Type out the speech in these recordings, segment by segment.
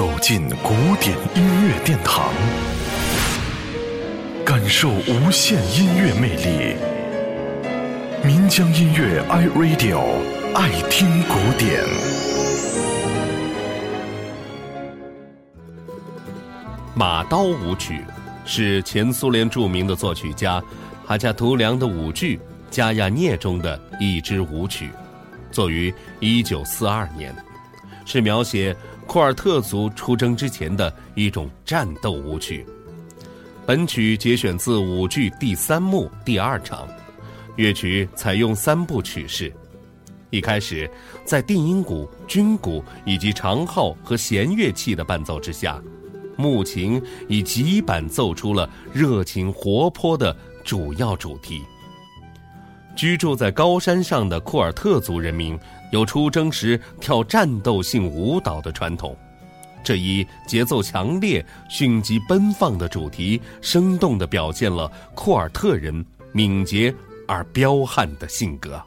走进古典音乐殿堂，感受无限音乐魅力。民江音乐 iRadio 爱听古典。马刀舞曲是前苏联著名的作曲家哈加图良的舞剧《加亚涅》中的一支舞曲，作于1942年，是描写库尔特族出征之前的一种战斗舞曲。本曲节选自舞剧第三幕第二场，乐曲采用三部曲式。一开始，在定音鼓、军鼓以及长号和弦乐器的伴奏之下。木琴以极板奏出了热情活泼的主要主题。居住在高山上的库尔特族人民有出征时跳战斗性舞蹈的传统，这一节奏强烈、迅疾奔放的主题，生动地表现了库尔特人敏捷而彪悍的性格。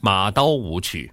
马刀舞曲。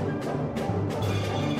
どうぞ。